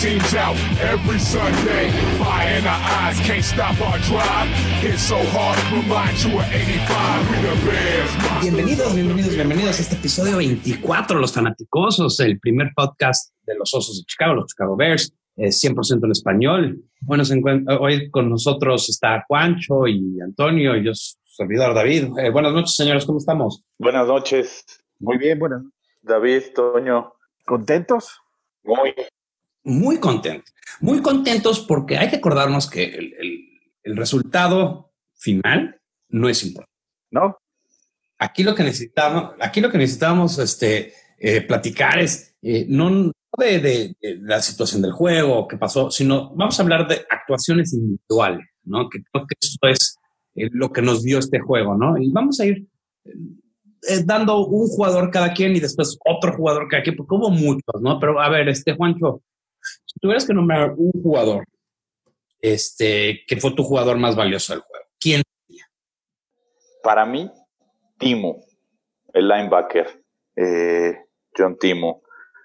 teams out every Sunday. Fire in our eyes, can't stop our drive. It's so hard to remind you of 85. We the Bears. Bienvenidos, bienvenidos, bienvenidos a este episodio 24, Los Fanaticosos, el primer podcast de los Osos de Chicago, los Chicago Bears, eh, 100% en español. Bueno, se encuentra, hoy con nosotros está Juancho y Antonio y yo, servidor David. Eh, buenas noches, señores, ¿cómo estamos? Buenas noches, Muy bien, bueno, David, Toño. ¿contentos? Muy Muy contentos, muy contentos porque hay que acordarnos que el, el- el resultado final no es importante. ¿No? Aquí lo que necesitamos, aquí lo que necesitamos este, eh, platicar es eh, no de, de- de la situación del juego, qué pasó, sino vamos a hablar de actuaciones individuales, ¿no? Que creo que eso es eh, lo que nos dio este juego, ¿no? Y vamos a ir dando un jugador cada quien y después otro jugador cada quien, porque hubo muchos, ¿no? Pero a ver, este Juancho, si tuvieras que nombrar un jugador, este, que fue tu jugador más valioso del juego, ¿quién? Para mí, Timo, el linebacker, eh, John Timo,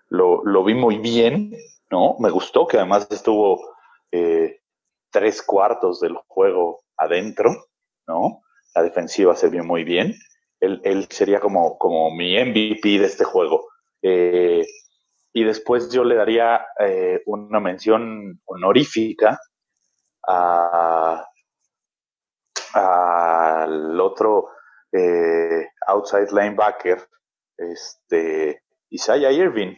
lo, lo vi muy bien, ¿no? Me gustó que además estuvo eh, tres cuartos del juego adentro, ¿no? La defensiva se vio muy bien. Él, él sería como, como mi MVP de este juego. Eh, y después yo le daría eh, una mención honorífica a al otro eh, outside linebacker, este, Isaiah Irving.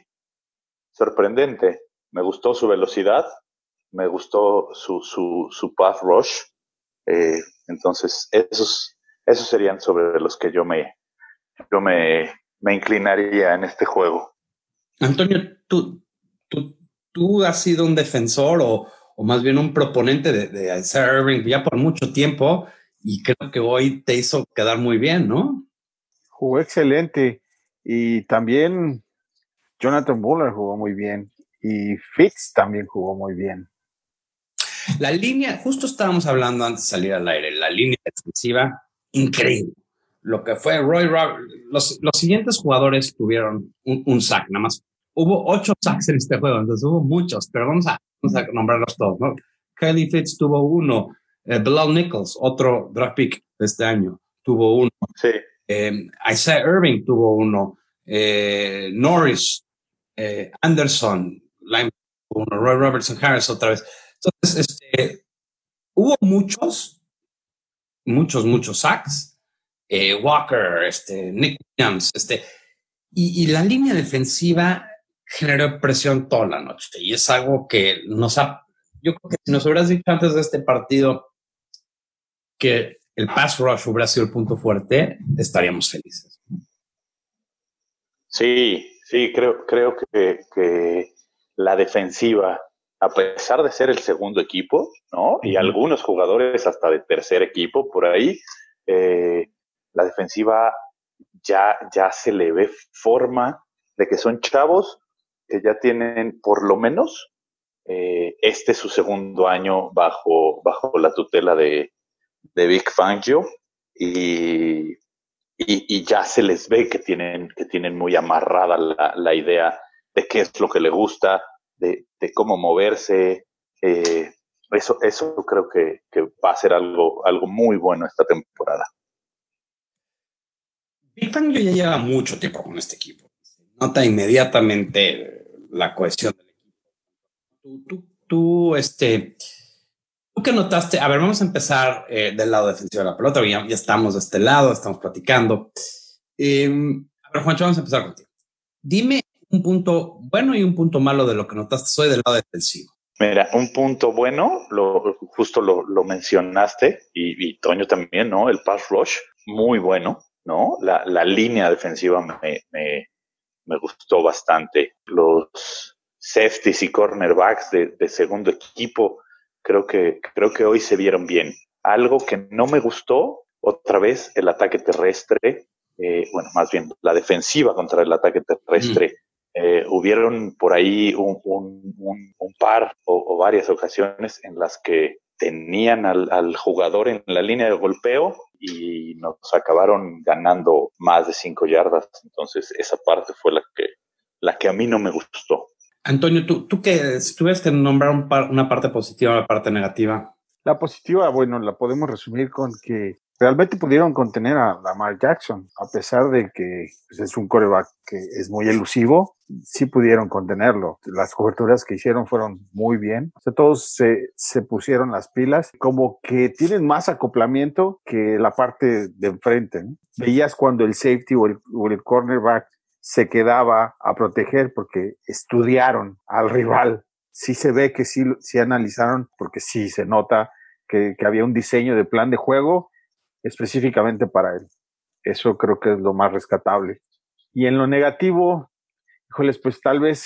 Sorprendente. Me gustó su velocidad, me gustó su, su, su path rush. Eh, entonces, esos, esos serían sobre los que yo me, yo me, me inclinaría en este juego. Antonio, tú, tú, tú has sido un defensor o, o más bien un proponente de, de Isaiah Irving ya por mucho tiempo y creo que hoy te hizo quedar muy bien, ¿no? Jugó excelente. Y también Jonathan Buller jugó muy bien. Y Fitz también jugó muy bien. La línea, justo estábamos hablando antes de salir al aire, la línea defensiva, increíble. Lo que fue Roy Rob, los, los siguientes jugadores tuvieron un, un sack, nada más. Hubo ocho sacks en este juego, entonces hubo muchos, pero vamos a, vamos a nombrarlos todos, ¿no? Kelly Fitz tuvo uno, eh, Bilal Nichols, otro draft pick de este año, tuvo uno. Sí, Eh, Isaiah Irving tuvo uno. Eh, Norris, eh, Anderson, Lime, uno. Roy Robertson Harris otra vez. Entonces, este, hubo muchos, muchos, muchos sacks. Eh, Walker, este, Nick Williams, este, y, y la línea defensiva generó presión toda la noche. Y es algo que nos ha, yo creo que si nos hubieras dicho antes de este partido que el pass rush hubiera sido el punto fuerte, estaríamos felices. Sí, sí, creo, creo que, que la defensiva, a pesar de ser el segundo equipo, ¿no? Y algunos jugadores hasta de tercer equipo por ahí, eh, la defensiva ya, ya se le ve forma de que son chavos que ya tienen por lo menos eh, este es su segundo año bajo, bajo la tutela de, de Vic Fangio y, y, y ya se les ve que tienen, que tienen muy amarrada la, la idea de qué es lo que le gusta, de, de cómo moverse. eh, eso, eso creo que, que va a ser algo, algo muy bueno esta temporada. Big Fangio ya lleva mucho tiempo con este equipo. Nota inmediatamente la cohesión del equipo. Tú, tú, tú, este, ¿tú qué notaste? A ver, vamos a empezar eh, del lado defensivo de la pelota. Ya, estamos de este lado, estamos platicando. Eh, a ver, Juancho, vamos a empezar contigo. Dime un punto bueno y un punto malo de lo que notaste hoy del lado defensivo. Mira, un punto bueno, justo lo, lo mencionaste, y, y, Toño también, ¿no? El pass rush, muy bueno, ¿no? La, la línea defensiva me, me, me, gustó bastante. Los safeties y cornerbacks de, de, segundo equipo, creo que, creo que hoy se vieron bien. Algo que no me gustó, otra vez, el ataque terrestre, eh, bueno, más bien la defensiva contra el ataque terrestre. Mm. Eh, hubieron por ahí un, un, un, un par o, o, varias ocasiones en las que tenían al, al, jugador en la línea de golpeo y nos acabaron ganando más de cinco yardas. Entonces, esa parte fue la que, la que a mí no me gustó. Antonio, ¿tú, tú que si tuvieras que nombrar una parte positiva y una parte negativa? La positiva, bueno, la podemos resumir con que realmente pudieron contener a Lamar Jackson, a pesar de que pues, es un coreback que es muy elusivo, sí pudieron contenerlo. Las coberturas que hicieron fueron muy bien. O sea, todos se, se pusieron las pilas, como que tienen más acoplamiento que la parte de enfrente. Veías cuando el safety o el, o el cornerback se quedaba a proteger porque estudiaron al rival. Sí se ve que sí, sí analizaron, porque sí se nota que, que había un diseño de plan de juego específicamente para él. Eso creo que es lo más rescatable. Y en lo negativo, híjoles, pues tal vez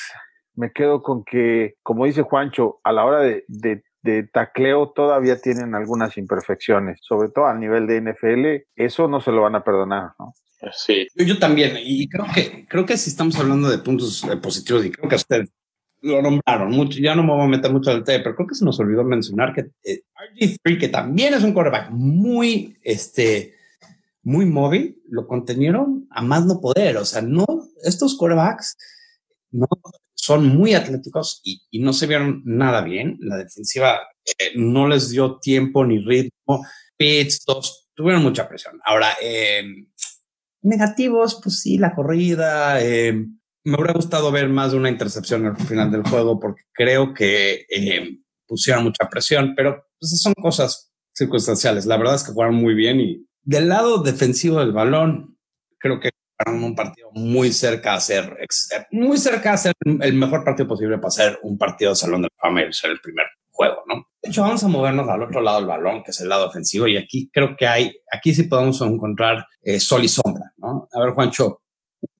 me quedo con que, como dice Juancho, a la hora de, de, tacleo todavía tienen algunas imperfecciones, sobre todo a nivel de NFL, eso no se lo van a perdonar, ¿no? Sí. Yo, también, y creo que, creo que si estamos hablando de puntos eh, positivos, y creo que ustedes lo nombraron mucho, ya no me voy a meter mucho al detalle, pero creo que se nos olvidó mencionar que eh, RG3, que también es un quarterback muy, este, muy móvil, lo contenieron a más no poder. O sea, no, estos quarterbacks no son muy atléticos y, y no se vieron nada bien. La defensiva eh, no les dio tiempo ni ritmo. Pitts, todos tuvieron mucha presión. Ahora, eh, negativos, pues sí, la corrida, eh, me hubiera gustado ver más de una intercepción al final del juego porque creo que eh, pusieron mucha presión, pero pues, son cosas circunstanciales. La verdad es que jugaron muy bien y del lado defensivo del balón, creo que jugaron un partido muy cerca a ser, muy cerca a ser el mejor partido posible para ser un partido de Salón de Fama y ser el primer juego, ¿no? De hecho, vamos a movernos al otro lado del balón, que es el lado ofensivo, y aquí creo que hay, aquí sí podemos encontrar eh, sol y sombra, ¿no? A ver, Juancho,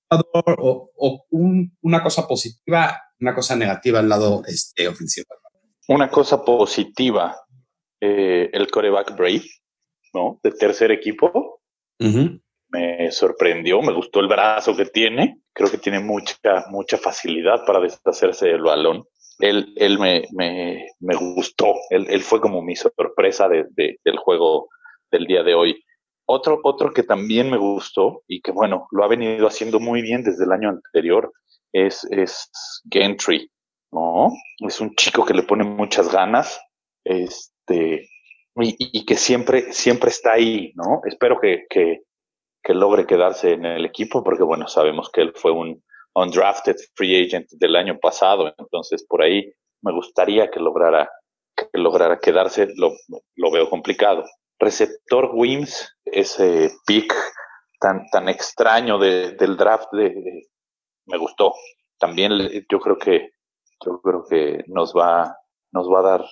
o, o una cosa positiva, una cosa negativa al lado este, ofensivo? Una cosa positiva, eh, el coreback Brave, ¿no? De tercer equipo. Me sorprendió, me gustó el brazo que tiene. Creo que tiene mucha, mucha facilidad para deshacerse del balón. Él, él me, me, me gustó. Él, él, fue como mi sorpresa de, del juego del día de hoy. Otro, otro que también me gustó y que bueno, lo ha venido haciendo muy bien desde el año anterior es, es Gentry, ¿no? Es un chico que le pone muchas ganas, este, y, que siempre, siempre está ahí, ¿no? Espero que, que, que logre quedarse en el equipo porque bueno, sabemos que él fue un undrafted free agent del año pasado, entonces por ahí me gustaría que lograra, que lograra quedarse, lo, lo veo complicado receptor Wims, ese pick tan, tan extraño de, del draft, de, me gustó. También yo creo que yo creo que nos va, nos va a dar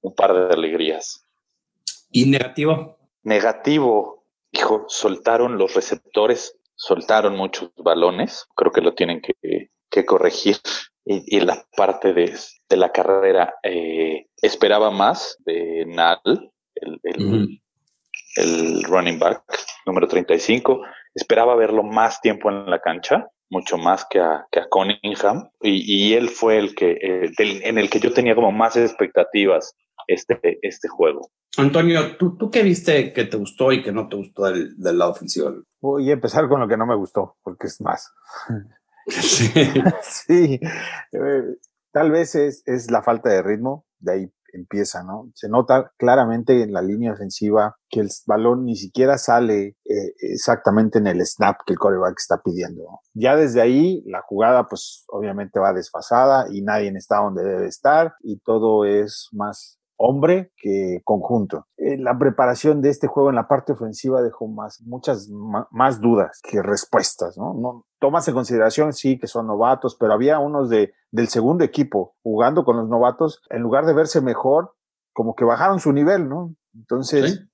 un par de alegrías. ¿Y negativo? Negativo, hijo, soltaron los receptores, soltaron muchos balones, creo que lo tienen que, que corregir. Y, y, la parte de, de la carrera, eh, esperaba más de Nal, el, el, el running back número 35. Esperaba verlo más tiempo en la cancha, mucho más que a, que a Cunningham, y, él fue el que, eh, en el que yo tenía como más expectativas este, este juego. Antonio, ¿tú, ¿tú qué viste que te gustó y que no te gustó del, del lado ofensivo? Voy a empezar con lo que no me gustó, porque es más. Sí. sí. Eh, tal vez es, es la falta de ritmo, de ahí empieza, ¿no? Se nota claramente en la línea ofensiva que el balón ni siquiera sale eh, exactamente en el snap que el coreback está pidiendo. Ya desde ahí la jugada pues obviamente va desfasada y nadie está donde debe estar y todo es más hombre que conjunto. Eh, la preparación de este juego en la parte ofensiva dejó más, muchas más dudas que respuestas, ¿no? no tomas en consideración, sí, que son novatos, pero había unos de, del segundo equipo jugando con los novatos, en lugar de verse mejor, como que bajaron su nivel, ¿no? Entonces,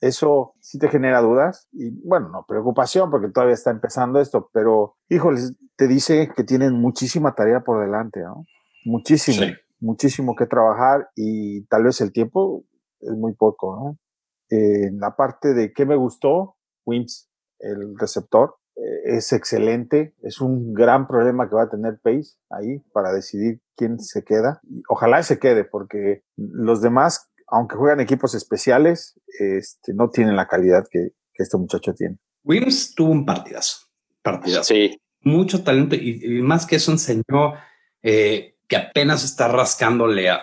eso sí te genera dudas y, bueno, no preocupación porque todavía está empezando esto, pero, híjoles, te dice que tienen muchísima tarea por delante, ¿no? Muchísimo, muchísimo que trabajar y tal vez el tiempo es muy poco, ¿no? en la parte de qué me gustó, Wims, el receptor, es excelente, es un gran problema que va a tener Pace ahí para decidir quién se queda. Ojalá se quede, porque los demás, aunque juegan equipos especiales, este, no tienen la calidad que, este muchacho tiene. Wims tuvo un partidazo, partidazo. Sí. Mucho talento y, más que eso enseñó eh, que apenas está rascándole a,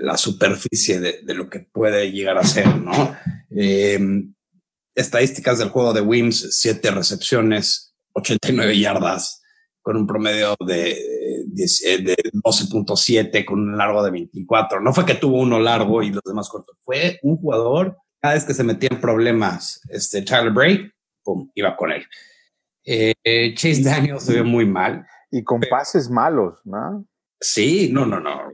la superficie de, lo que puede llegar a ser, ¿no? Em, estadísticas del juego de Wims, siete recepciones, 89 yardas, con un promedio de, de 12.7, con un largo de 24. No fue que tuvo uno largo y los demás cortos, fue un jugador, cada vez que se metía en problemas, este Tyler Bray, pum, iba con él. Eh, Chase Daniels se ve muy mal. Y con pases malos, ¿no? Sí, no, no, no.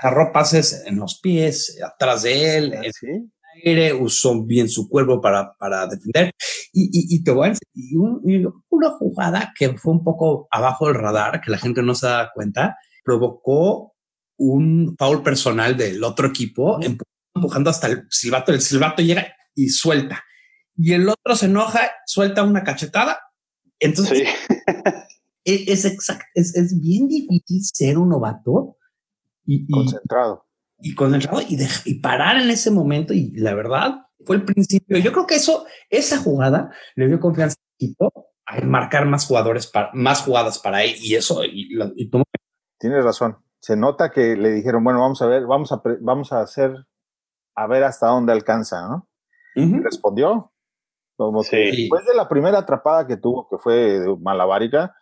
agarró pases en los pies, atrás de él, ah, ¿Sí? en aire, usó bien su cuerpo para, para defender. Y, y, te voy a decir, una jugada que fue un poco abajo del radar, que la gente no se da cuenta, provocó un foul personal del otro equipo, empujando hasta el silbato. El silbato llega y suelta. Y el otro se enoja, suelta una cachetada. Entonces, E, es, exacto, es, es, bien difícil ser un novato y, concentrado. Y, concentrado y, y parar en ese momento. Y la verdad fue el principio. Yo creo que eso, esa jugada le dio confianza al equipo a marcar más jugadores, para, más jugadas para él y eso. Y, Tienes razón. Se nota que le dijeron, bueno, vamos a ver, vamos a, vamos a hacer, a ver hasta dónde alcanza, ¿no? y respondió. Como después de la primera atrapada que tuvo, que fue malabárica, eh,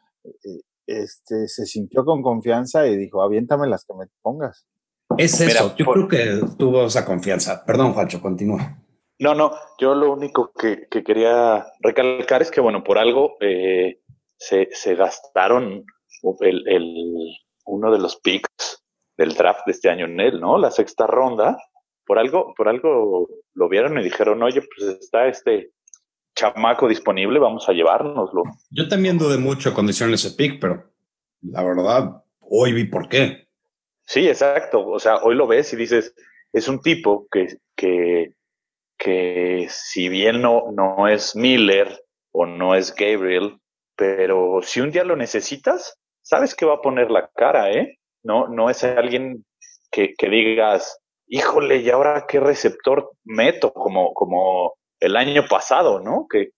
este, se sintió con confianza y dijo, aviéntame las que me pongas. Es eso, yo creo que tuvo esa confianza. Perdón, Juancho, continúa. No, no, yo lo único que, quería recalcar es que, bueno, por algo eh, se, gastaron el, uno de los picks del draft de este año en él, ¿no? La sexta ronda. Por algo, por algo lo vieron y dijeron, oye, pues está este chamaco disponible, vamos a llevárnoslo. Yo también dudé mucho cuando hicieron ese pick, pero la verdad, hoy vi por qué. Sí, exacto. O sea, hoy lo ves y dices, es un tipo que, que, que si bien no, no es Miller o no es Gabriel, pero si un día lo necesitas, sabes que va a poner la cara, ¿eh? No, no es alguien que, que digas, híjole, ¿y ahora qué receptor meto? Como, como el año pasado, ¿no? Que,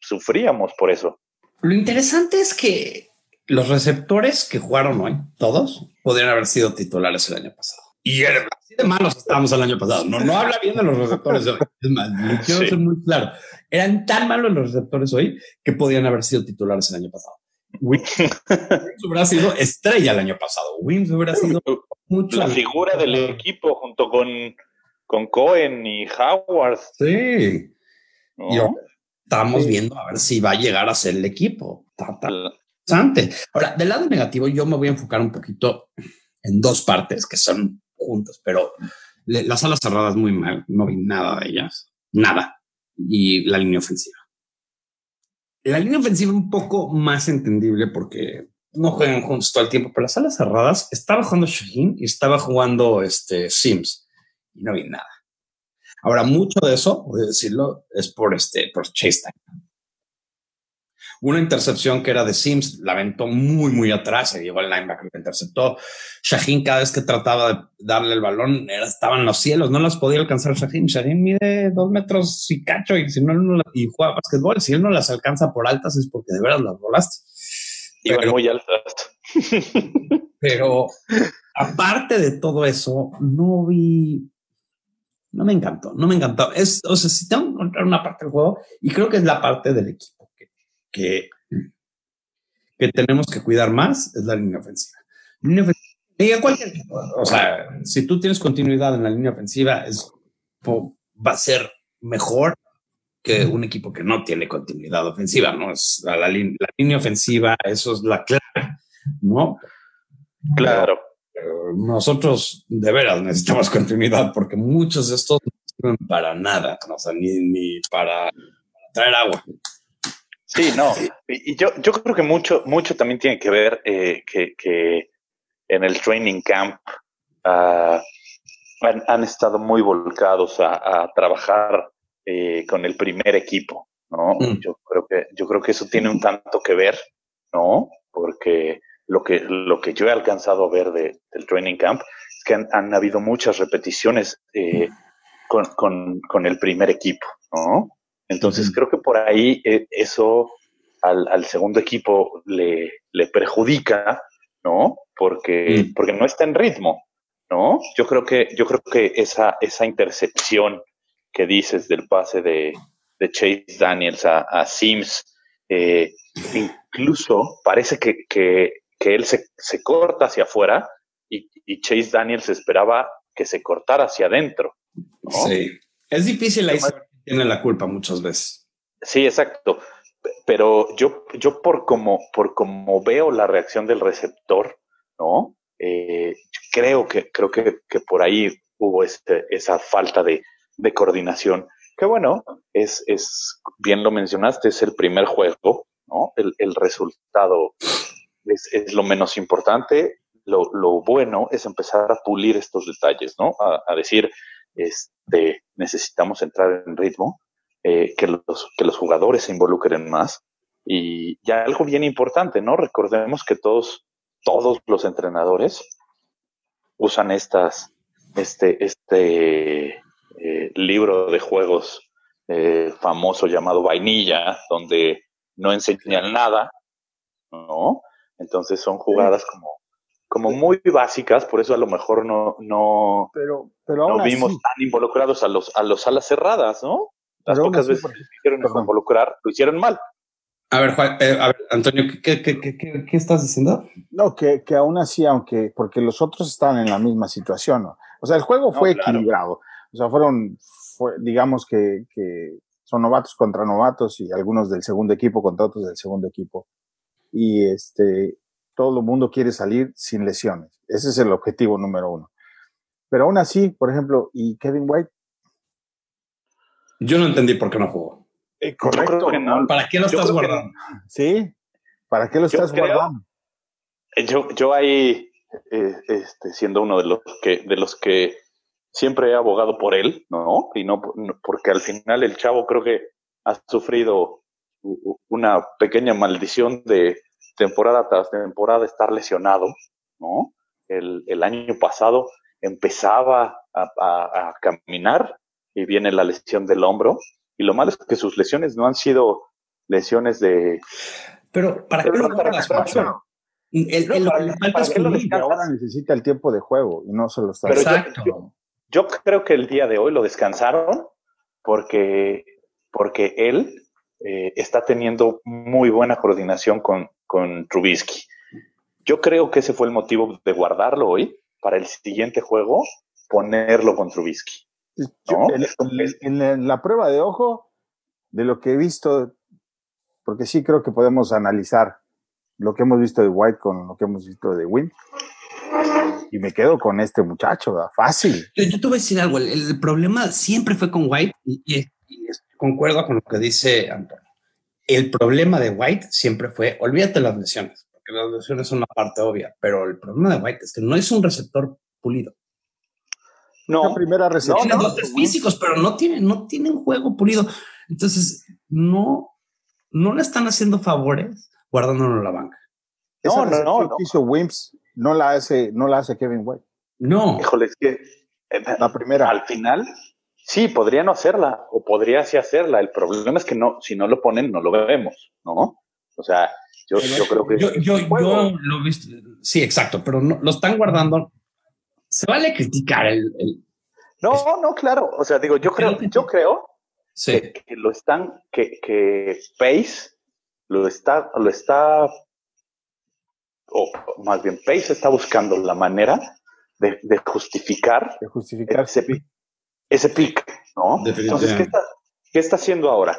sufríamos por eso. Lo interesante es que los receptores que jugaron hoy, todos, podrían haber sido titulares el año pasado. Y así de malos estábamos el año pasado. No, no habla bien de los receptores hoy. Es más, quiero ser muy claro. Eran tan malos los receptores hoy que podían haber sido titulares el año pasado. Wims hubiera sido estrella el año pasado. Wims hubiera sido mucho. La figura del equipo junto con, con Cohen y Howard. Sí. Y estamos viendo a ver si va a llegar a ser el equipo. interesante. Ahora, del lado negativo, yo me voy a enfocar un poquito en dos partes que son juntas, pero las alas cerradas muy mal. No vi nada de ellas. Nada. Y la línea ofensiva. La línea ofensiva un poco más entendible porque no juegan juntos todo el tiempo, pero las alas cerradas estaba jugando Shaheen y estaba jugando este Sims y no vi nada. Ahora, mucho de eso, voy a decirlo, es por este, por Chase Time. Una intercepción que era de Sims, la aventó muy, muy atrás, se llevó el linebacker que interceptó. Shaheen, cada vez que trataba de darle el balón, era, estaba en los cielos, no las podía alcanzar Shaheen. Shaheen mide dos metros y cacho y si no, no y juega básquetbol. Si él no las alcanza por altas es porque de veras las volaste. Iban muy altas. pero aparte de todo eso, no vi no me encantó, no me encantó. Es, o sea, si tengo que encontrar una parte del juego, y creo que es la parte del equipo que, que, tenemos que cuidar más, es la línea ofensiva. Línea ofensiva O sea, si tú tienes continuidad en la línea ofensiva, es, va a ser mejor que un equipo que no tiene continuidad ofensiva, ¿no? Es la, la, la línea ofensiva, eso es la clave, ¿no? Claro nosotros de veras necesitamos continuidad porque muchos de estos no sirven para nada, o sea, ni, ni para, traer agua. Sí, no. Y yo, yo creo que mucho, mucho también tiene que ver eh, que, que, en el training camp uh, han, han, estado muy volcados a, a trabajar eh, con el primer equipo, ¿no? Mm. Yo creo que, yo creo que eso tiene un tanto que ver, ¿no? Porque lo que, lo que yo he alcanzado a ver de, del training camp es que han, habido muchas repeticiones eh, con, con, con, el primer equipo, ¿no? Entonces creo que por ahí eh, eso al, al, segundo equipo le, le perjudica, ¿no? Porque, porque no está en ritmo, ¿no? Yo creo que, yo creo que esa, esa intercepción que dices del pase de, de Chase Daniels a, a Sims, eh, incluso parece que, que, que él se, se corta hacia afuera y, y Chase Daniels esperaba que se cortara hacia adentro. ¿no? Sí. Es difícil ahí tiene la culpa muchas veces. Sí, exacto. Pero yo, yo por como, por como veo la reacción del receptor, ¿no? Eh, creo que, creo que, que por ahí hubo este, esa falta de, de coordinación. Que bueno, es, es, bien lo mencionaste, es el primer juego, ¿no? El, el resultado es, es lo menos importante. Lo, lo bueno es empezar a pulir estos detalles, ¿no? A, decir, este, necesitamos entrar en ritmo, eh, que, los, que los jugadores se involucren más. Y ya algo bien importante, ¿no? Recordemos que todos, todos los entrenadores usan estas, este, este eh, libro de juegos eh, famoso llamado Vainilla, donde no enseñan nada, ¿no? Entonces son jugadas como, como muy básicas, por eso a lo mejor no, no, Pero, pero aún no así, vimos tan involucrados a los a los alas cerradas, ¿no? Las Pero pocas así, veces que quisieron perdón. involucrar, lo hicieron mal. A ver, Juan, eh, a ver, Antonio, ¿qué, qué, qué, qué, qué estás diciendo? no, que, que aún así, aunque, porque los otros estaban en la misma situación, ¿no? O sea, el juego No, fue claro. equilibrado. O sea, fueron, fue, digamos que, que son novatos contra novatos y algunos del segundo equipo contra otros del segundo equipo. Y este, todo el mundo quiere salir sin lesiones. Ese es el objetivo número uno. Pero aún así, por ejemplo, y Kevin White, Yo no entendí por qué no jugó. eh, Yo creo que no. ¿Para qué lo Yo estás guardando? ¿sí? ¿Para qué lo Yo estás creo- guardando? Yo, yo ahí, eh, este, siendo uno de los que, de los que siempre he abogado por él, ¿no? Y no, no- porque al final el chavo creo que ha sufrido una pequeña maldición de temporada tras temporada estar lesionado, ¿no? El, el año pasado empezaba a, a- a caminar y viene la lesión del hombro. Y lo malo es que sus lesiones no han sido lesiones de... Pero ¿para qué lo guardas? El, No, el- para- que falta para qué lo ahora necesita el tiempo de juego y no se lo está yo- Exacto. yo- Yo creo que el día de hoy lo descansaron porque, porque él eh, está teniendo muy buena coordinación con, con Trubisky. Yo creo que ese fue el motivo de guardarlo hoy para el siguiente juego, ponerlo con Trubisky. Yo, ¿no? en, en- en la prueba de ojo, de lo que he visto, porque sí creo que podemos analizar lo que hemos visto de White con lo que hemos visto de Win. Y me quedo con este muchacho, ¿verdad? fácil. Yo, yo te voy a decir algo. El, el problema siempre fue con White y, y- y concuerdo con lo que dice Antonio. El problema de White siempre fue, olvídate las lesiones, porque las lesiones son una parte obvia, pero el problema de White es que no es un receptor pulido. No, La primera recepción. Tiene no, dotes físicos, pero no tiene, no tiene un juego pulido. Entonces, no, no le están haciendo favores guardándolo en la banca. Esa No, no, no, no. que hizo Wimps no la hace, no la hace Kevin White. No, híjole, es que eh, La primera. al final sí podría no hacerla o podría sí hacerla. El problema es que no, si no lo ponen, no lo vemos, ¿no? O sea, yo, yo creo que yo, lo he visto. Sí, exacto, pero no, lo están guardando. Se vale criticar el, el- No, no, claro. O sea, digo, yo creo, yo creo sí. que, que lo están, que, que Pace lo está, lo está, o más bien Pace está buscando la manera de, de justificar De justificarse. ese, ese pick, ¿no? Entonces, ¿qué está, ¿qué está haciendo ahora?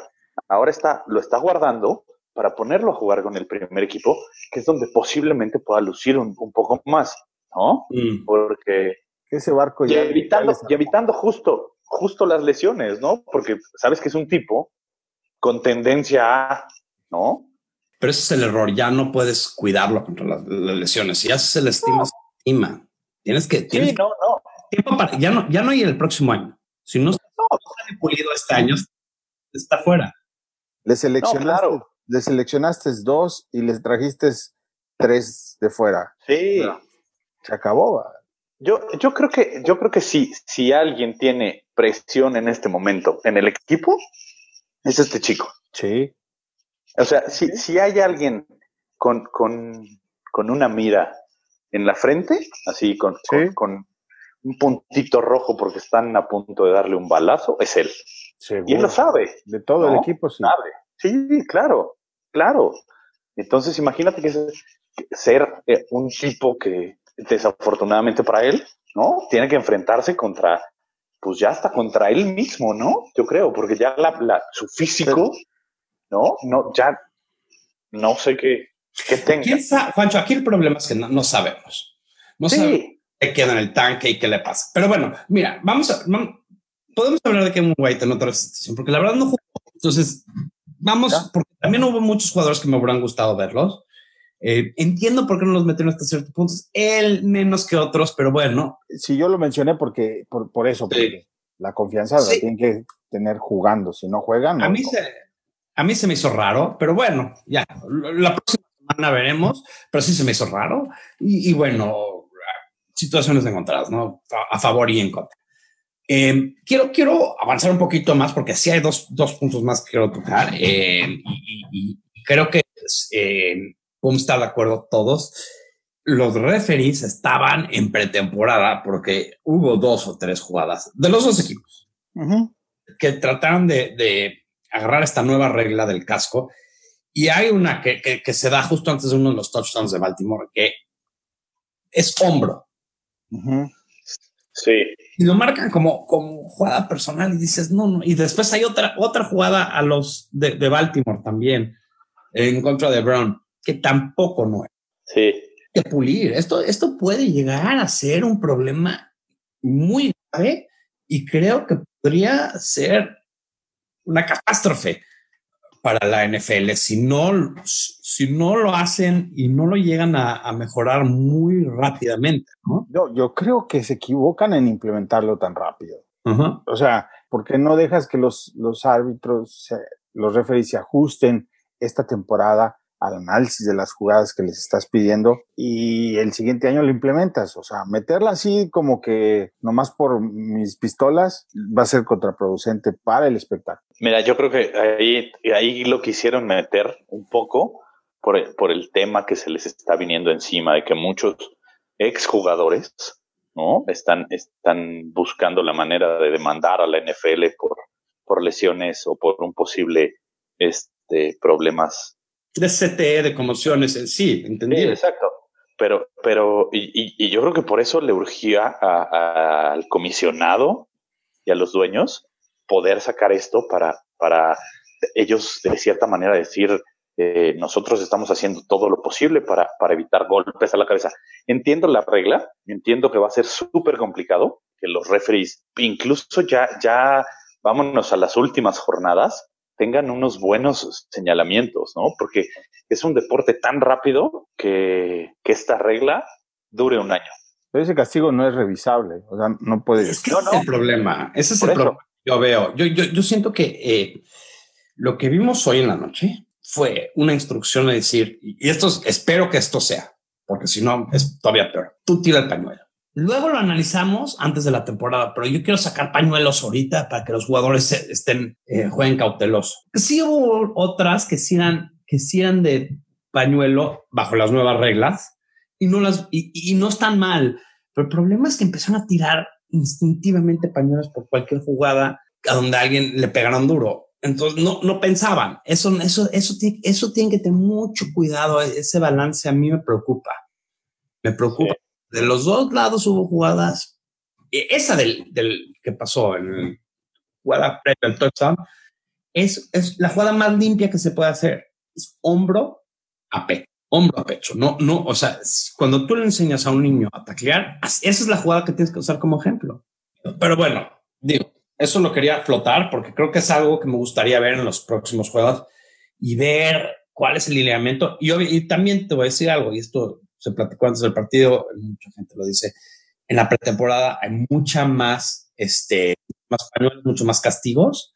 Ahora está, lo está guardando para ponerlo a jugar con el primer equipo, que es donde posiblemente pueda lucir un, un poco más, ¿no? Mm. Porque Ese barco y ya. evitando, ya les- y evitando justo, justo las lesiones, ¿no? Porque sabes que es un tipo con tendencia a, ¿no? Pero ese es el error. Ya no puedes cuidarlo contra las, las lesiones. Si haces el estima, se estima. Tienes que, tienes Sí, no, no. tiempo para, ya no, ya no hay el próximo año. Si no, sale pulido este año, está fuera. Le seleccionaste, claro. le seleccionaste dos y le trajiste tres de fuera. Sí. Se acabó. ¿va? Yo, yo creo que, yo creo que sí, si alguien tiene presión en este momento en el equipo, es este chico. Sí. O sea, si, si hay alguien con, con, con una mira en la frente, así con, con, un puntito rojo porque están a punto de darle un balazo, es él. Y él lo sabe. De todo el equipo, sí. Sabe. Sí, claro, claro. Entonces, imagínate que ser eh, un tipo que desafortunadamente para él, ¿no? Tiene que enfrentarse contra, pues ya hasta contra él mismo, ¿no? Yo creo, porque ya la, su físico, ¿no? No, ya no sé qué, qué tenga. ¿Quién Juancho, aquí el problema es que no, sabemos. No sabemos qué queda en el tanque y qué le pasa. Pero bueno, mira, vamos a, podemos hablar de Kevin White en otra situación, porque la verdad no jugó. Entonces, vamos, porque también hubo muchos jugadores que me hubieran gustado verlos. Eh, entiendo por qué no los metieron hasta cierto punto. Él menos que otros, pero bueno. Sí, yo lo mencioné porque por, por eso, porque la confianza la tienen que tener jugando. Si no juegan. A, mí se, a mí se me hizo raro, pero bueno, ya. La próxima semana veremos, pero sí se me hizo raro. Y, bueno, situaciones encontradas, ¿no? A, favor y en contra. Eh, quiero, quiero avanzar un poquito más porque sí hay dos, dos puntos más que quiero tocar eh, y, creo que podemos estar de acuerdo todos, los referees estaban en pretemporada porque hubo dos o tres jugadas de los dos equipos que trataron de, agarrar esta nueva regla del casco. Y hay una que, se da justo antes de uno de los touchdowns de Baltimore, que es hombro. Sí. Y lo marcan como, como jugada personal y dices, no, no. Y después hay otra, otra jugada a los de, de Baltimore también en contra de Brown que tampoco no es. Sí. Que pulir. Esto, esto puede llegar a ser un problema muy grave y creo que podría ser una catástrofe para la NFL si no, si no lo hacen y no lo llegan a, mejorar muy rápidamente. ¿no? Yo, yo creo que se equivocan en implementarlo tan rápido. O sea, ¿por qué no dejas que los, los árbitros, los referees se ajusten esta temporada al análisis de las jugadas que les estás pidiendo y el siguiente año lo implementas. O sea, meterla así como que nomás por mis pistolas va a ser contraproducente para el espectáculo. Mira, yo creo que ahí, ahí lo quisieron meter un poco por el, por el tema que se les está viniendo encima de que muchos exjugadores ¿no? están, están buscando la manera de demandar a la NFL por, por lesiones o por un posible este, problemas de CTE, de conmociones en sí, ¿entendido? exacto. Pero, pero, y, y, yo creo que por eso le urgía al comisionado y a los dueños poder sacar esto para, para ellos de cierta manera decir, eh, nosotros estamos haciendo todo lo posible para, para evitar golpes a la cabeza. Entiendo la regla, entiendo que va a ser súper complicado, que los referees, incluso ya, ya vámonos a las últimas jornadas, tengan unos buenos señalamientos, ¿no? Porque es un deporte tan rápido que, que esta regla dure un año. Pero ese castigo no es revisable, o sea, no puede... Es que no, es el problema, ese es el problema. Yo veo, yo, yo, yo siento que eh, lo que vimos hoy en la noche fue una instrucción de decir, y esto espero que esto sea, porque si no es todavía peor, tú tira el pañuelo. Luego lo analizamos antes de la temporada, pero yo quiero sacar pañuelos ahorita para que los jugadores estén, eh, jueguen cautelosos. Sí hubo otras que sí que sí de pañuelo bajo las nuevas reglas y no las, y, no están mal. Pero el problema es que empezaron a tirar instintivamente pañuelos por cualquier jugada a donde alguien le pegaron duro. Entonces no, no pensaban. Eso, eso, eso, eso tiene que tener mucho cuidado. Ese balance a mí me preocupa. Me preocupa de los dos lados hubo jugadas. Esa del, del que pasó en jugada previa al touchdown es, es la jugada más limpia que se puede hacer. Es hombro a pecho, hombro a pecho. No, no, o sea, cuando tú le enseñas a un niño a taclear, esa es la jugada que tienes que usar como ejemplo. Pero bueno, digo, eso lo quería flotar porque creo que es algo que me gustaría ver en los próximos juegos y ver cuál es el lineamiento. Y, y también te voy a decir algo, y esto se platicó antes del partido, mucha gente lo dice, en la pretemporada hay mucha más, este, más mucho más castigos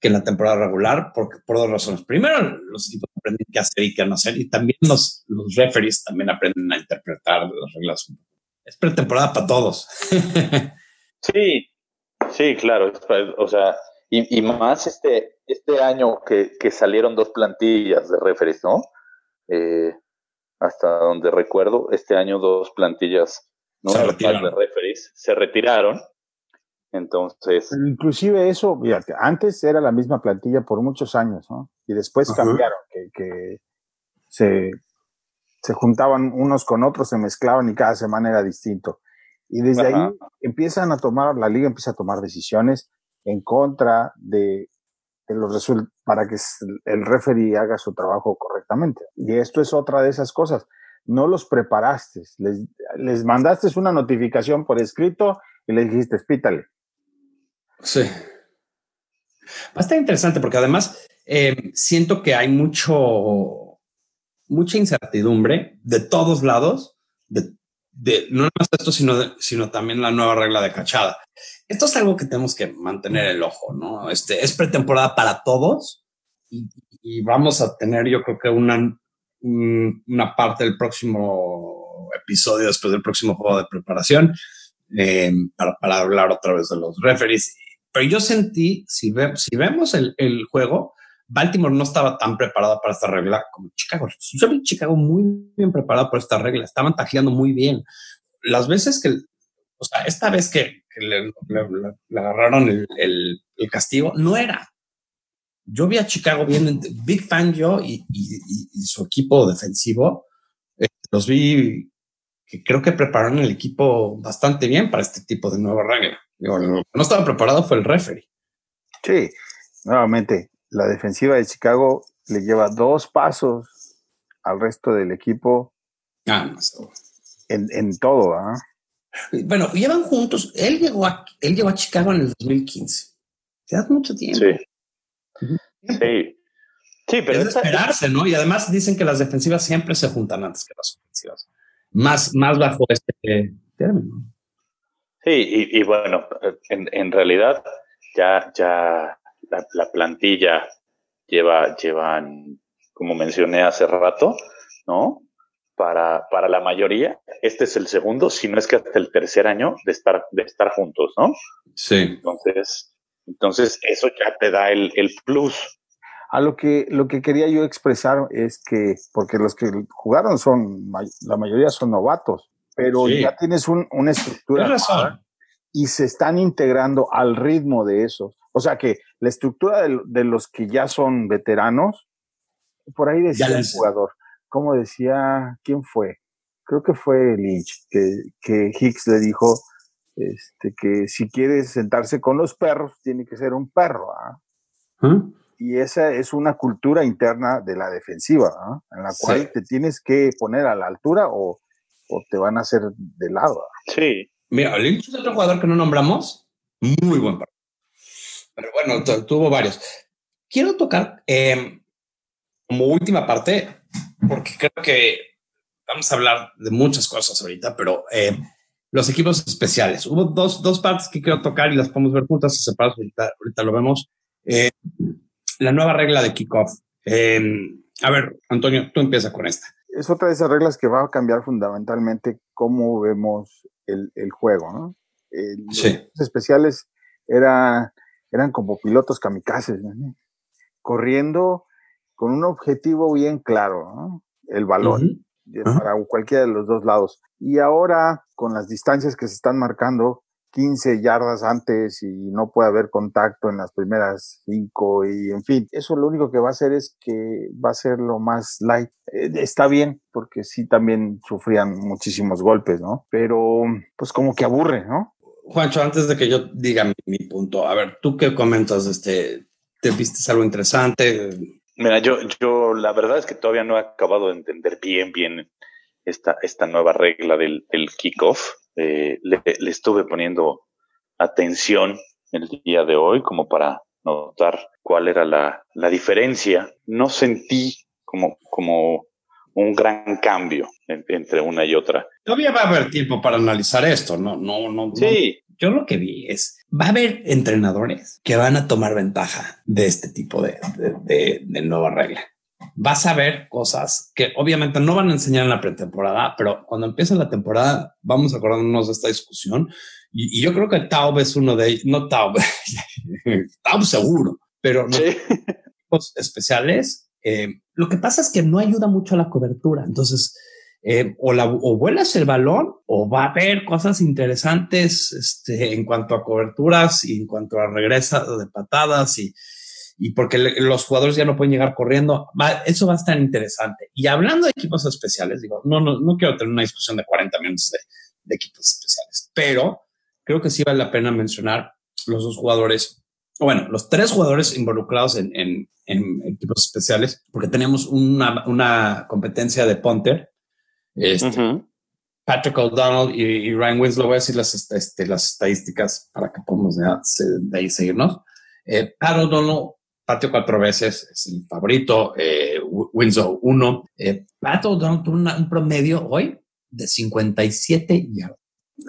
que en la temporada regular, porque por dos razones. Primero, los equipos aprenden qué hacer y qué no hacer, y también los, los referees también aprenden a interpretar las reglas. Es pretemporada para todos. sí, sí, claro. O sea, y, y, más este, este año que, que salieron dos plantillas de referees, ¿no? Eh, hasta donde recuerdo, este año dos plantillas ¿no? Se de retiraron. referees se retiraron. Entonces, inclusive eso, fíjate, antes era la misma plantilla por muchos años, ¿no? Y después Ajá. cambiaron, que, que se, se juntaban unos con otros, se mezclaban y cada semana era distinto. Y desde Ajá. ahí empiezan a tomar, la liga empieza a tomar decisiones en contra de, para que el referee haga su trabajo correctamente. Y esto es otra de esas cosas. No los preparaste, les, mandaste una notificación por escrito y les dijiste, pítale. Sí. Va a estar interesante porque además eh, siento que hay mucho, mucha incertidumbre de todos lados, de, no más esto, sino, sino también la nueva regla de cachada. Esto es algo que tenemos que mantener el ojo, ¿no? Este es pretemporada para todos y, vamos a tener, yo creo que una, un- una parte del próximo episodio después del próximo juego de preparación eh, para, para hablar otra vez de los referees. Pero yo sentí, si, ve- si vemos el, el juego, Baltimore no estaba tan preparada para esta regla como Chicago. Yo vi Chicago muy bien preparado para esta regla. Estaban tajeando muy bien. Las veces que, o sea, esta vez que, que le, agarraron el, castigo, no era. Yo vi a Chicago bien, big fan yo y, su equipo defensivo. eh, los vi que creo que prepararon el equipo bastante bien para este tipo de nueva regla. No estaba preparado fue el referee. Sí, nuevamente, la defensiva de Chicago le lleva dos pasos al resto del equipo Ah, no en, en todo. ¿ah? Bueno, llevan juntos. Él llegó a, él llegó a Chicago en el 2015. Ya hace mucho tiempo. sí. Sí. Sí, pero es de esperarse, ¿no? Y además dicen que las defensivas siempre se juntan antes que las ofensivas. Más, más bajo este término. Sí, y, y bueno, en, en realidad ya, ya la, la plantilla lleva, llevan, como mencioné hace rato, ¿no? Para, para la mayoría, este es el segundo, si no es que hasta el tercer año de estar, de estar juntos, ¿no? Sí. Entonces, entonces eso ya te da el, el plus. A lo que, lo que quería yo expresar es que, porque los que jugaron son, la mayoría son novatos, pero Sí. ya tienes un- una estructura razón. y se están integrando al ritmo de eso. O sea que la estructura de, de los que ya son veteranos, por ahí decía el jugador, como decía, ¿quién fue? Creo que fue Lynch, que, que Hicks le dijo este, que si quiere sentarse con los perros, tiene que ser un perro. ¿ah? ¿Ah? Y esa es una cultura interna de la defensiva, ¿ah? en la Sí. cual te tienes que poner a la altura o, o te van a hacer de lado. ¿ah? Sí, Mira, Lynch es otro jugador que no nombramos. Muy buen partido. Pero bueno, tu- tuvo varios. Quiero tocar eh, como última parte, porque creo que vamos a hablar de muchas cosas ahorita, pero eh, los equipos especiales. Hubo dos, dos partes que quiero tocar y las podemos ver juntas y separadas. Ahorita, ahorita lo vemos. Eh, la nueva regla de kickoff. Eh, a ver, Antonio, tú empieza con esta. es otra de esas reglas que va a cambiar fundamentalmente cómo vemos el, el juego, ¿no? Eh, los Sí. especiales era, eran como pilotos kamikazes, ¿no? corriendo con un objetivo bien claro, ¿no? El balón, para cualquiera de los dos lados. Y ahora, con las distancias que se están marcando, 15 yardas antes y no puede haber contacto en las primeras cinco y en fin, eso lo único que va a hacer es que va a ser lo más light. Eh, está bien, porque sí también sufrían muchísimos golpes, ¿no? Pero pues como que aburre, ¿no? Juancho, antes de que yo diga mi, mi punto, a ver, ¿tú qué comentas este? ¿Te viste algo interesante? Mira, yo, yo la verdad es que todavía no he acabado de entender bien, bien esta, esta nueva regla del, del kickoff. Eh, le, le estuve poniendo atención el día de hoy como para notar cuál era la, la diferencia. No sentí como, como un gran cambio en- entre una y otra. Todavía va a haber tiempo para analizar esto, no, no, no. no. Sí, Yo lo que vi es, va a haber entrenadores que van a tomar ventaja de este tipo de, de, de- de nueva regla. Vas a ver cosas que obviamente no van a enseñar en la pretemporada, pero cuando empiece la temporada vamos a acordarnos de esta discusión. Y, y yo creo que Taub es uno de ellos, no Taub, Taub seguro, pero no, sí. especiales, eh, lo que pasa es que no ayuda mucho a la cobertura. Entonces, eh, o, la, o vuelas el balón o va a haber cosas interesantes este, en cuanto a coberturas y en cuanto a regresa de patadas y, y porque los jugadores ya no pueden llegar corriendo. eso va a estar interesante. Y hablando de equipos especiales, digo, no, no, no quiero tener una discusión de 40 minutos de, de equipos especiales, pero creo que sí vale la pena mencionar los dos jugadores, o bueno, los tres jugadores involucrados en, en, en equipos especiales, porque tenemos una, una competencia de punter este, Patrick O'Donnell y, Ryan Winslow, voy a decir las, este, las estadísticas para que podamos de, ahí seguirnos. Eh, Pat O'Donnell pateó cuatro veces, es el favorito. Eh, Winslow uno. Eh, Pat O'Donnell tuvo un promedio hoy de 57 yardas.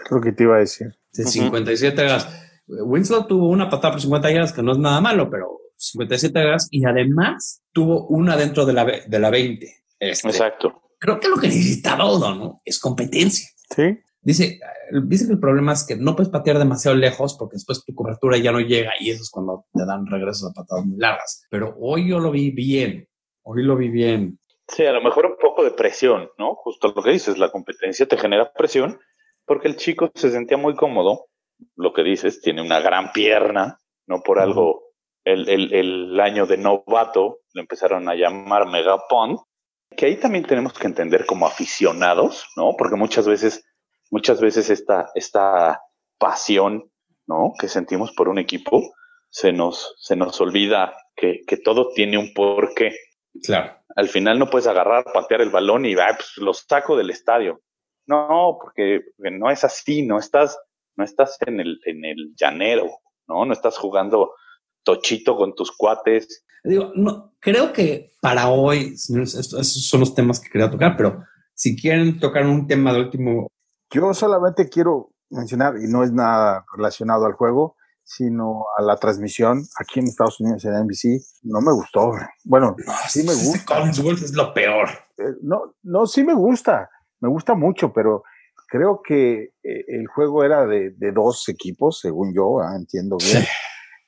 Lo que te iba a decir. De 57 yardas. Winslow tuvo una patada por 50 yardas, que no es nada malo, pero 57 yardas y además tuvo una dentro de la, de la 20. Este, Exacto creo que lo que necesitaba Odo, ¿no? Es competencia. Sí. Dice, dice que el problema es que no puedes patear demasiado lejos porque después tu cobertura ya no llega y eso es cuando te dan regresos a patadas muy largas. Pero hoy yo lo vi bien. Hoy lo vi bien. Sí, a lo mejor un poco de presión, ¿no? Justo lo que dices, la competencia te genera presión porque el chico se sentía muy cómodo. Lo que dices, tiene una gran pierna, no por algo el, el, el, año de novato le empezaron a llamar Megapond que ahí también tenemos que entender como aficionados, ¿no? Porque muchas veces, muchas veces esta, esta pasión, ¿no? Que sentimos por un equipo, se nos, se nos olvida que, que todo tiene un porqué. Claro. Al final no puedes agarrar, patear el balón y ah, pues, los saco del estadio. No, porque, no es así, no estás, no estás en el, en el llanero, ¿no? No estás jugando tochito con tus cuates. Digo, no, creo que para hoy, esos son los temas que quería tocar, pero si quieren tocar un tema de último. Yo solamente quiero mencionar, y no es nada relacionado al juego, sino a la transmisión aquí en Estados Unidos en NBC, no me gustó. Bueno, sí me gusta. Collins es lo peor. Eh, no, no, sí me gusta, me gusta mucho, pero creo que eh, el juego era de, de, dos equipos, según yo, ah, entiendo bien.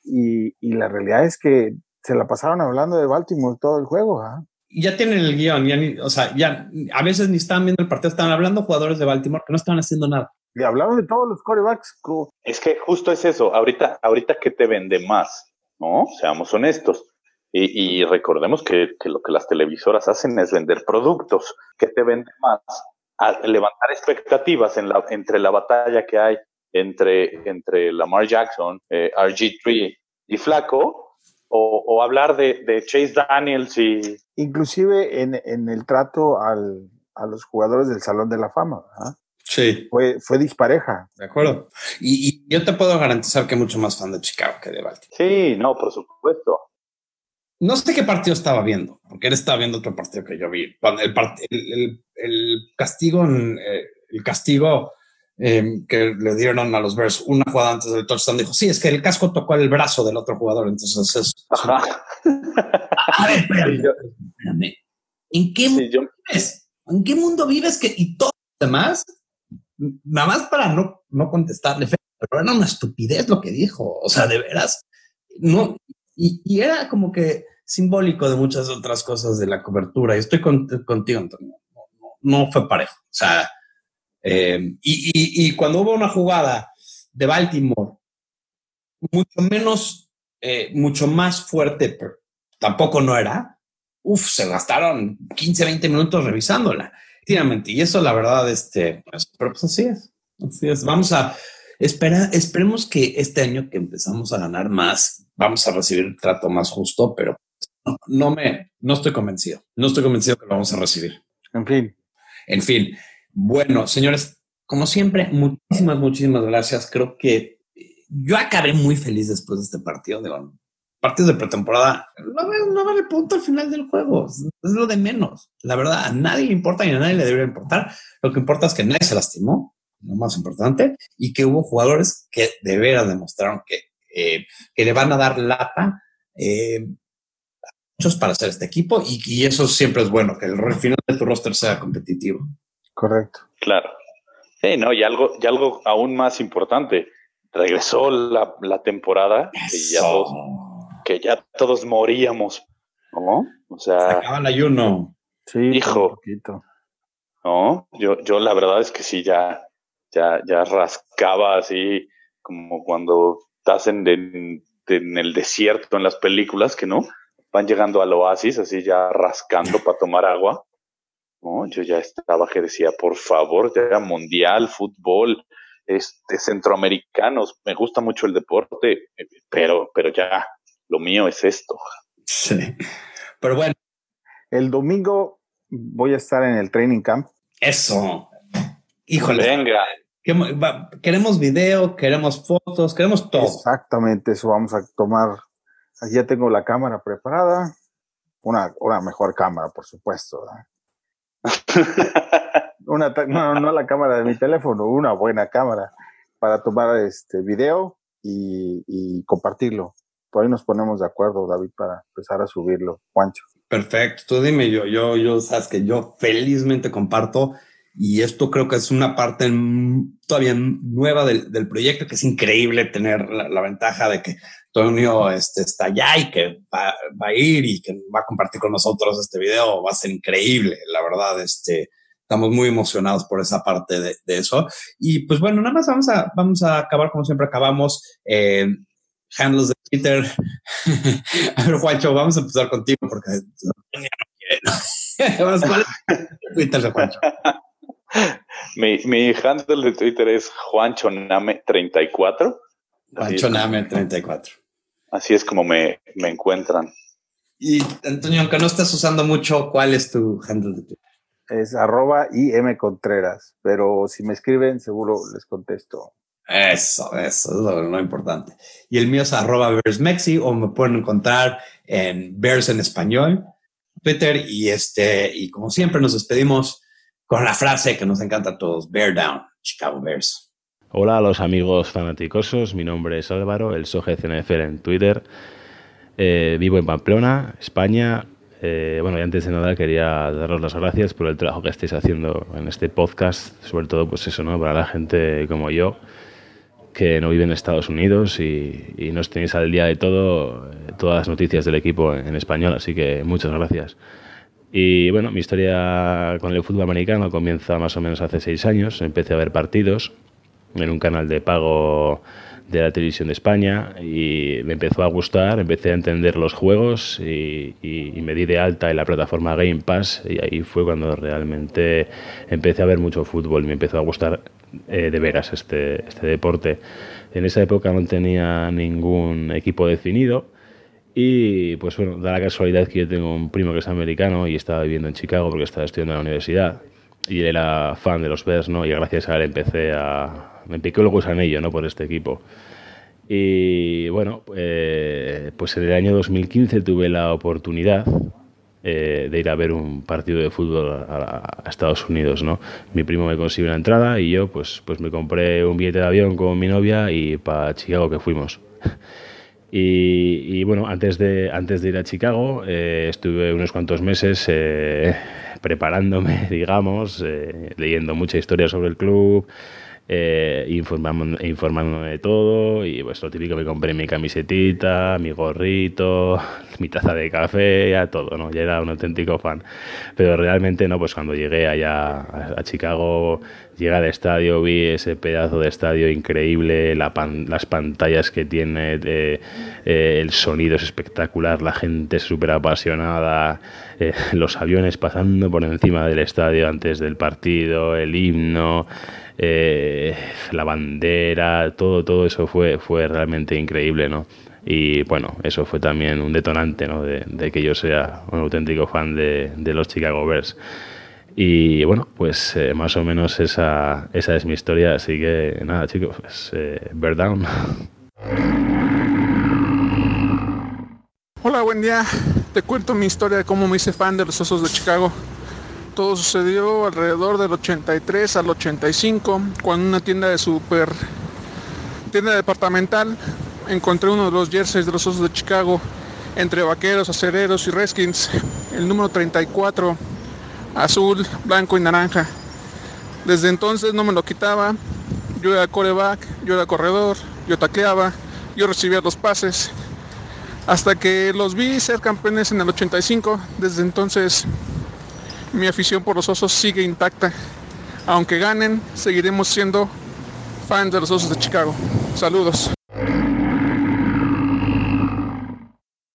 Y, y, la realidad es que se la pasaron hablando de Baltimore todo el juego. ¿ah? Ya tienen el guion, ya ni, o sea, ya a veces ni estaban viendo el partido, estaban hablando jugadores de Baltimore que no estaban haciendo nada. Y hablaron de todos los corebacks. Es que justo es eso, ahorita, ahorita que te vende más, ¿no? Seamos honestos. Y, y recordemos que, que, lo que las televisoras hacen es vender productos. que te vende más? A levantar expectativas en la, entre la batalla que hay entre, entre Lamar Jackson, eh, RG3 y Flaco, o, o hablar de, de, Chase Daniels y... Inclusive en, en el trato al, a los jugadores del Salón de la Fama. Sí. Fue, fue dispareja. De acuerdo. Y, y, yo te puedo garantizar que mucho más fan de Chicago que de Baltimore. Sí, no, por supuesto. No sé qué partido estaba viendo, porque él estaba viendo otro partido que yo vi. El, el, el, el castigo, eh, el castigo eh, que le dieron a los Bears una jugada antes del touchdown, dijo, sí, es que el casco tocó el brazo del otro jugador, entonces es... Ajá. A ver, espérame, ¿En qué mundo vives? ¿En qué mundo vives que y todo lo demás? Nada más para no, no contestarle, pero era una estupidez lo que dijo, o sea, de veras, no, y, y era como que simbólico de muchas otras cosas de la cobertura, y estoy contigo, Antonio, no, no, no fue parejo, o sea, eh, y, y, y, cuando hubo una jugada de Baltimore, mucho menos, eh, mucho más fuerte, pero tampoco no era, uff, se gastaron 15, 20 minutos revisándola. Y eso la verdad, este, pues, pero pues así es. Así es. Vamos a esperar, esperemos que este año que empezamos a ganar más, vamos a recibir trato más justo, pero no, no me, no estoy convencido. No estoy convencido que lo vamos a recibir. En fin. En fin. Bueno, señores, como siempre, muchísimas, muchísimas gracias. Creo que yo acabé muy feliz después de este partido. De partidos de pretemporada, no, vale el punto al final del juego. Es lo de menos. La verdad, a nadie le importa y a nadie le debería importar. Lo que importa es que nadie se lastimó, lo más importante, y que hubo jugadores que de veras demostraron que, eh, que le van a dar lata. Eh, muchos para hacer este equipo y, y, eso siempre es bueno, que el final de tu roster sea competitivo. Correcto. Claro. Sí, no, y algo, y algo aún más importante. Regresó la, la temporada que ya, todos, que ya todos moríamos. ¿No? O sea. Se acaba el ayuno. Sí, hijo. ¿no? Yo, yo la verdad es que sí, ya, ya, ya rascaba así como cuando estás en, en, el desierto en las películas, que no, van llegando al oasis así ya rascando para tomar agua. No, yo ya estaba que decía, por favor, ya mundial, fútbol, este, centroamericanos, me gusta mucho el deporte, pero, pero ya, lo mío es esto. Sí. Pero bueno. El domingo voy a estar en el training camp. Eso. Híjole. Venga. Queremos video, queremos fotos, queremos todo. Exactamente, eso vamos a tomar. Aquí ya tengo la cámara preparada. Una, una mejor cámara, por supuesto. una, no, no la cámara de mi teléfono, una buena cámara para tomar este video y, compartirlo. Por ahí nos ponemos de acuerdo, David, para empezar a subirlo. Juancho. Perfecto. Tú dime, yo, yo, yo, sabes que yo felizmente comparto y esto creo que es una parte todavía nueva del, del proyecto, que es increíble tener la, ventaja de que Antonio este, está allá y que va, va, a ir y que va a compartir con nosotros este video. Va a ser increíble, la verdad. Este, estamos muy emocionados por esa parte de, de eso. Y pues bueno, nada más vamos a, vamos a acabar como siempre acabamos. Eh, handles de Twitter. a ver, Juancho, vamos a empezar contigo porque ¿Cuál es Twitter de Juancho? Mi, mi handle de Twitter es JuanchoName34. JuanchoName34. Así es como me, me encuentran. Y Antonio, aunque no estés usando mucho, ¿cuál es tu handle de Twitter? Es arroba IM Contreras, pero si me escriben seguro les contesto. Eso, eso es lo, importante. Y el mío es arroba Bearsmexi o me pueden encontrar en Bears en español, Twitter. Y este, y como siempre nos despedimos con la frase que nos encanta a todos, Bear Down, Chicago Bears. Hola a los amigos fanaticosos, mi nombre es Álvaro, el Soje CNFL en Twitter. Eh, vivo en Pamplona, España. Eh, bueno, y antes de nada quería daros las gracias por el trabajo que estáis haciendo en este podcast, sobre todo pues eso, ¿no? Para la gente como yo, que no vive en Estados Unidos y, y nos tenéis al día de todo, todas las noticias del equipo en español, así que muchas gracias. Y bueno, mi historia con el fútbol americano comienza más o menos hace seis años. Empecé a ver partidos en un canal de pago de la televisión de España y me empezó a gustar, empecé a entender los juegos y, me di de alta en la plataforma Game Pass y ahí fue cuando realmente empecé a ver mucho fútbol y me empezó a gustar eh, de veras este, este deporte. En esa época no tenía ningún equipo definido y pues bueno, da la casualidad que yo tengo un primo que es americano y estaba viviendo en Chicago porque estaba estudiando en la universidad. Y él era fan de los Bears, ¿no? Y gracias a él empecé a... Me picó el gusanillo, ¿no? Por este equipo. Y bueno, eh, pues en el año 2015 tuve la oportunidad eh, de ir a ver un partido de fútbol a, a, Estados Unidos, ¿no? Mi primo me consiguió una entrada y yo pues, pues me compré un billete de avión con mi novia y para Chicago que fuimos. Y, bueno, antes de, antes de ir a Chicago eh, estuve unos cuantos meses eh, preparándome, digamos, eh, leyendo mucha historia sobre el club, eh, informándome, de todo y pues lo típico me compré mi camisetita, mi gorrito, mi taza de café, ya todo, ¿no? Ya era un auténtico fan. Pero realmente no, pues cuando llegué allá a, Chicago, llegué al estadio, vi ese pedazo de estadio increíble, la las pantallas que tiene, eh, el sonido es espectacular, la gente súper apasionada, eh, los aviones pasando por encima del estadio antes del partido, el himno eh, la bandera, todo, todo eso fue, fue realmente increíble, ¿no? Y bueno, eso fue también un detonante, ¿no? De, que yo sea un auténtico fan de, los Chicago Bears. Y bueno, pues eh, más o menos esa, esa es mi historia, así que nada chicos, pues, eh, Down. Hola, buen día. Te cuento mi historia de cómo me hice fan de los Osos de Chicago. Todo sucedió alrededor del 83 al 85, cuando una tienda de super tienda departamental encontré uno de los jerseys de los Osos de Chicago entre vaqueros, acereros y Redskins, el número 34, azul, blanco y naranja. Desde entonces no me lo quitaba. Yo era coreback, yo era corredor, yo tacleaba, yo recibía los pases. Hasta que los vi ser campeones en el 85. Desde entonces mi afición por los osos sigue intacta. Aunque ganen, seguiremos siendo fans de los osos de Chicago. Saludos.